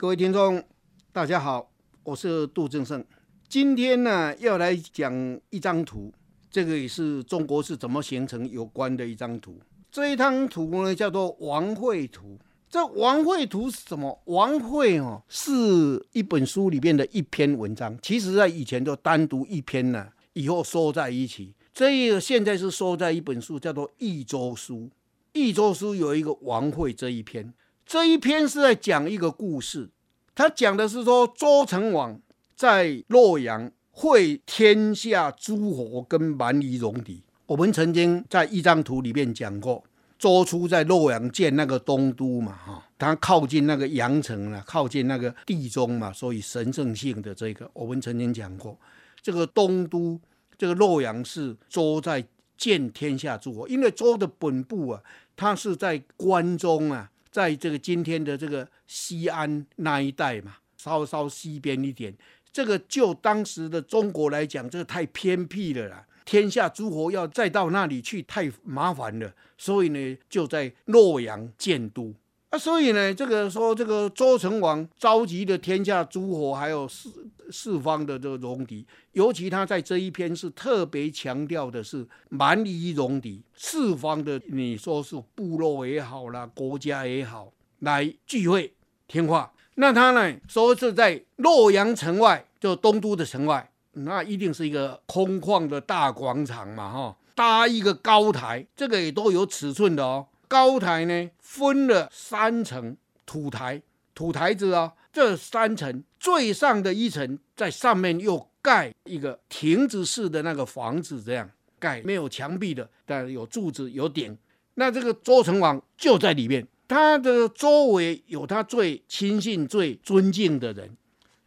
各位听众，大家好，我是杜正胜。今天呢，要来讲一张图，这个也是中国是怎么形成有关的一张图。这一张图呢，叫做王会图。这王会图是什么？王会哦，是一本书里面的一篇文章。其实在以前就单独一篇呢，以后收在一起。这个现在是收在一本书，叫做《益州书》。《益州书》有一个王会这一篇，这一篇是在讲一个故事。他讲的是说，周成王在洛阳会天下诸侯跟蛮夷戎狄。我们曾经在一张图里面讲过。周初在洛阳建那个东都嘛，哈，它靠近那个阳城了，靠近那个地中嘛，所以神圣性的这个，我们曾经讲过，这个东都，这个洛阳是周在建天下诸侯，因为周的本部啊，它是在关中啊，在这个今天的这个西安那一带嘛，稍稍西边一点，这个就当时的中国来讲，这个太偏僻了啦。天下诸侯要再到那里去太麻烦了，所以呢，就在洛阳建都啊。所以呢，这个说这个周成王召集的天下诸侯，还有四四方的这个戎狄，尤其他在这一篇是特别强调的是蛮夷戎狄四方的，你说是部落也好啦，国家也好，来聚会听话。那他呢说是在洛阳城外，就东都的城外。那一定是一个空旷的大广场嘛，哈，搭一个高台，这个也都有尺寸的哦。高台呢分了三层土台，土台子啊、这三层最上的一层在上面又盖一个亭子式的那个房子，这样盖没有墙壁的，但有柱子有顶。那这个周成王就在里面，他的周围有他最亲信、最尊敬的人。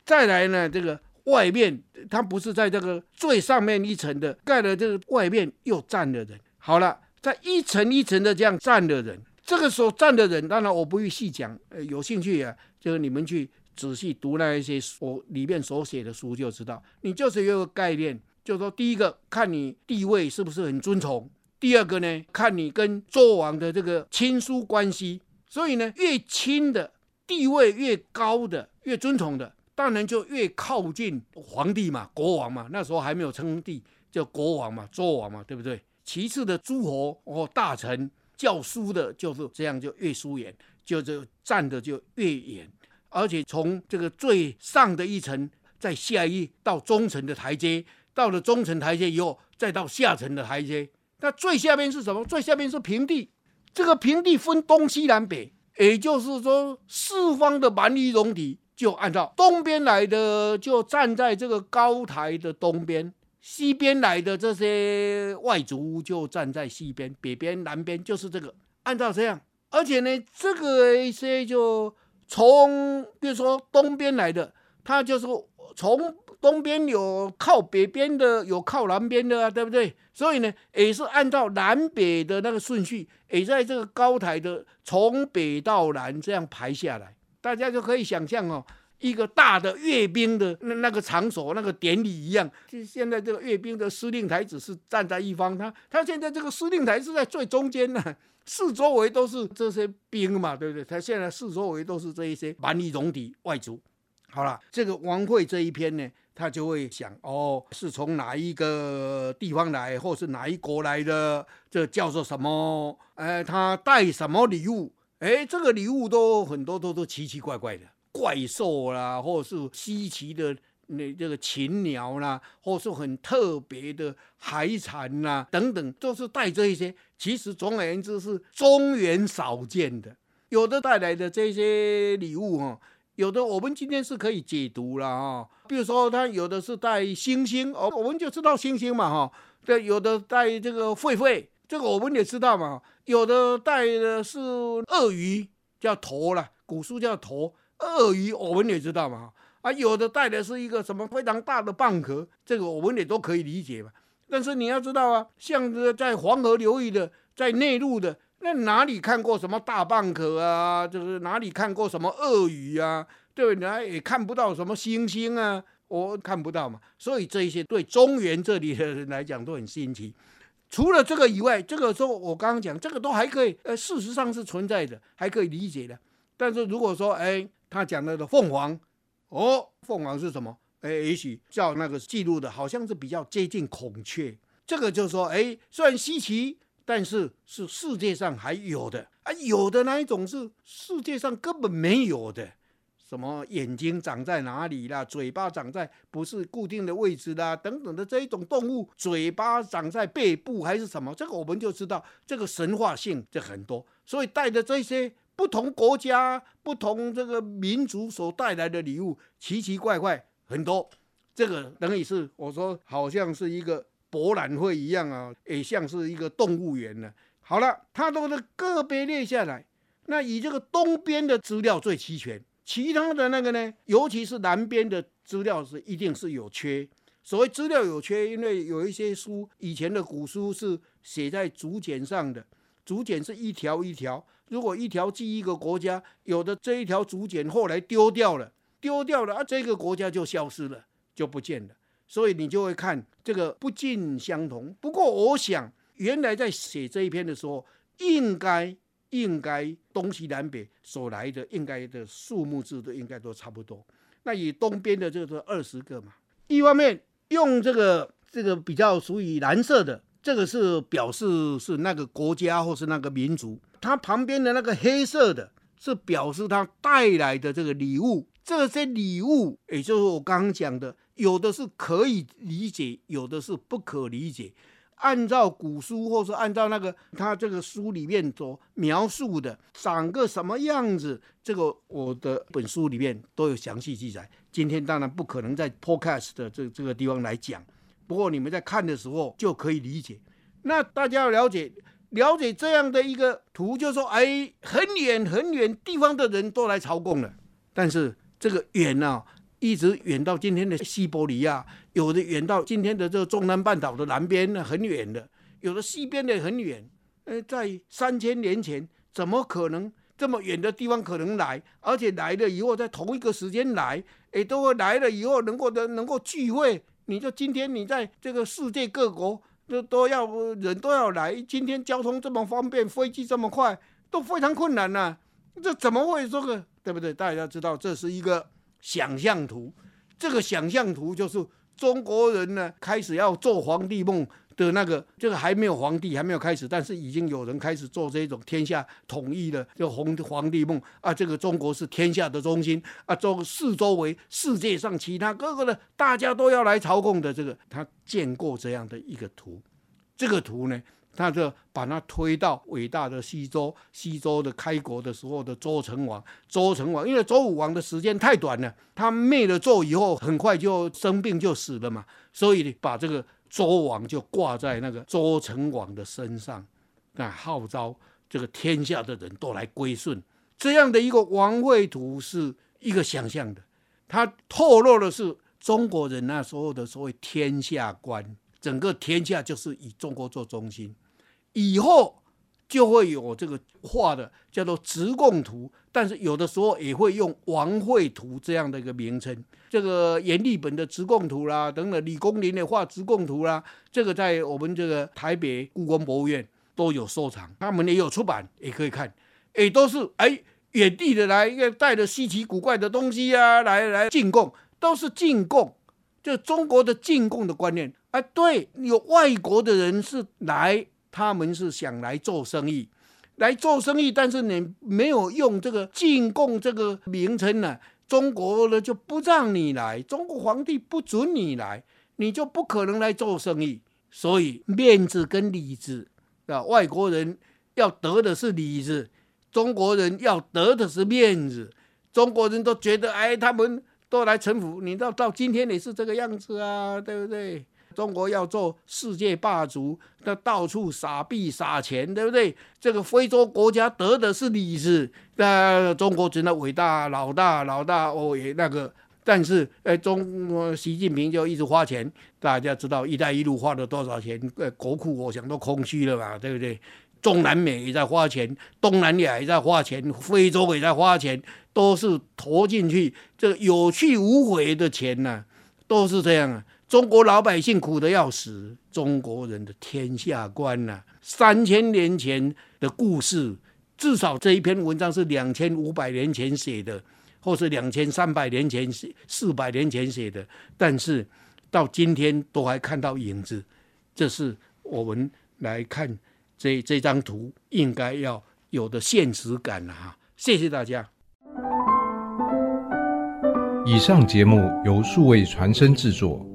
再来呢，这个。外面他不是在这个最上面一层的盖了，这个外面又站了人。好了，在一层一层的这样站的人，这个时候站的人，当然我不会细讲，呃，有兴趣啊，就是你们去仔细读那一些书里面所写的书就知道。你就是有个概念，就是说，第一个看你地位是不是很尊崇，第二个呢，看你跟周王的这个亲疏关系。所以呢，越亲的地位越高的，越尊崇的。当然就越靠近皇帝嘛，国王嘛，那时候还没有称帝，叫国王嘛，周王嘛，对不对？其次的诸侯哦，大臣教书的，就是这样，就越疏远，就就站的就越远，而且从这个最上的一层，再下一到中层的台阶，到了中层台阶以后，再到下层的台阶，那最下面是什么？最下面是平地，这个平地分东西南北，也就是说四方的蛮夷戎狄。就按照东边来的，就站在这个高台的东边；西边来的这些外族就站在西边，北边、南边就是这个，按照这样。而且呢，这个一些就从，比如说东边来的，他就是从东边有靠北边的，有靠南边的啊，对不对？所以呢，也是按照南北的那个顺序，也在这个高台的从北到南这样排下来。大家就可以想象哦，一个大的阅兵的那那个场所，那个典礼一样。就现在这个阅兵的司令台只是站在一方，他他现在这个司令台是在最中间呢，四周围都是这些兵嘛，对不对？他现在四周围都是这一些蛮夷戎狄外族。好了，这个王会这一篇呢，他就会想哦，是从哪一个地方来，或是哪一国来的？这叫做什么？哎，他带什么礼物？哎，这个礼物都很多，都都奇奇怪怪的怪兽啦，或是稀奇的那这个禽鸟啦，或是很特别的海产啦等等，都是带这一些。其实总而言之是中原少见的。有的带来的这些礼物哈，有的我们今天是可以解读了哈。比如说，他有的是带星星哦，我们就知道星星嘛哈。对，有的带这个狒狒。这个我们也知道嘛，有的带的是鳄鱼，叫鼉了，古书叫鼉，鳄鱼我们也知道嘛，啊，有的带的是一个什么非常大的蚌壳，这个我们也都可以理解嘛。但是你要知道啊，像这在黄河流域的，在内陆的，那哪里看过什么大蚌壳啊？就是哪里看过什么鳄鱼啊？对不对？也看不到什么星星啊，我看不到嘛。所以这一些对中原这里的人来讲都很新奇。除了这个以外，这个说我刚刚讲这个都还可以，呃，事实上是存在的，还可以理解的。但是如果说，哎，他讲的的凤凰，哦，凤凰是什么？哎，也许叫那个记录的，好像是比较接近孔雀。这个就是说，哎，虽然稀奇，但是是世界上还有的啊，有的那一种是世界上根本没有的。什么眼睛长在哪里啦？嘴巴长在不是固定的位置啦，等等的这一种动物，嘴巴长在背部还是什么？这个我们就知道，这个神话性就很多。所以带着这些不同国家、不同这个民族所带来的礼物，奇奇怪怪很多。这个等于是我说，好像是一个博览会一样啊，也像是一个动物园呢。好了，它都是个别列下来，那以这个东边的资料最齐全。其他的那个呢，尤其是南边的资料是一定是有缺。所谓资料有缺，因为有一些书，以前的古书是写在竹简上的，竹简是一条一条。如果一条记一个国家，有的这一条竹简后来丢掉了，丢掉了啊，这个国家就消失了，就不见了。所以你就会看这个不尽相同。不过我想，原来在写这一篇的时候，应该。应该东西南北所来的应该的数目字都应该都差不多。那以东边的这个二十个嘛，一方面用这个这个比较属于蓝色的，这个是表示是那个国家或是那个民族。它旁边的那个黑色的，是表示它带来的这个礼物。这些礼物，也就是我刚刚讲的，有的是可以理解，有的是不可理解。按照古书，或是按照那个他这个书里面所描述的，长个什么样子，这个我的本书里面都有详细记载。今天当然不可能在 Podcast 的这这个地方来讲，不过你们在看的时候就可以理解。那大家要了解了解这样的一个图，就是说，哎，很远很远地方的人都来朝贡了，但是这个远呢、啊？一直远到今天的西伯利亚，有的远到今天的这个中南半岛的南边，很远的；有的西边的很远。呃，在三千年前，怎么可能这么远的地方可能来？而且来了以后，在同一个时间来，也，都会来了以后能够的能够聚会。你就今天你在这个世界各国都都要人都要来，今天交通这么方便，飞机这么快，都非常困难呐、这怎么会这个？对不对？大家知道这是一个。想象图，这个想象图就是中国人呢开始要做皇帝梦的那个，这个还没有皇帝还没有开始，但是已经有人开始做这种天下统一的这个皇皇帝梦啊，这个中国是天下的中心啊，周四周围世界上其他各个的大家都要来朝贡的这个，他见过这样的一个图，这个图呢。他就把他推到伟大的西周，西周的开国的时候的周成王，周成王因为周武王的时间太短了，他灭了纣以后，很快就生病就死了嘛，所以把这个周王就挂在那个周成王的身上，啊号召这个天下的人都来归顺，这样的一个王位图是一个想象的，他透露的是中国人那时候的所谓天下观，整个天下就是以中国做中心。以后就会有这个画的叫做直贡图，但是有的时候也会用王会图这样的一个名称。这个阎立本的直贡图啦，等等，李公麟的画直贡图啦，这个在我们这个台北故宫博物院都有收藏，他们也有出版，也可以看。也都是哎，远地的来，带着稀奇古怪的东西啊，来来进贡，都是进贡，就中国的进贡的观念。哎，对，有外国的人是来。他们是想来做生意，来做生意，但是你没有用这个进贡这个名称呢，中国呢就不让你来，中国皇帝不准你来，你就不可能来做生意。所以面子跟里子啊，外国人要得的是里子，中国人要得的是面子。中国人都觉得，哎，他们都来臣服，你到到今天也是这个样子啊，对不对？中国要做世界霸主，那到处撒币撒钱，对不对？这个非洲国家得的是利子，那中国真的伟大老大老大哦也那个，但是哎，中国习近平就一直花钱，大家知道“一带一路”花了多少钱？呃，国库我想都空虚了嘛，对不对？中南美也在花钱，东南亚也在花钱，非洲也在花钱，都是投进去，这个有去无回的钱呐、都是这样啊。中国老百姓苦得要死，中国人的天下观呐、啊，三千年前的故事，至少这一篇文章是两千五百年前写的，或是两千三百年前写、四百年前写的，但是到今天都还看到影子。这是我们来看这这张图应该要有的现实感了哈。谢谢大家。以上节目由数位传声制作。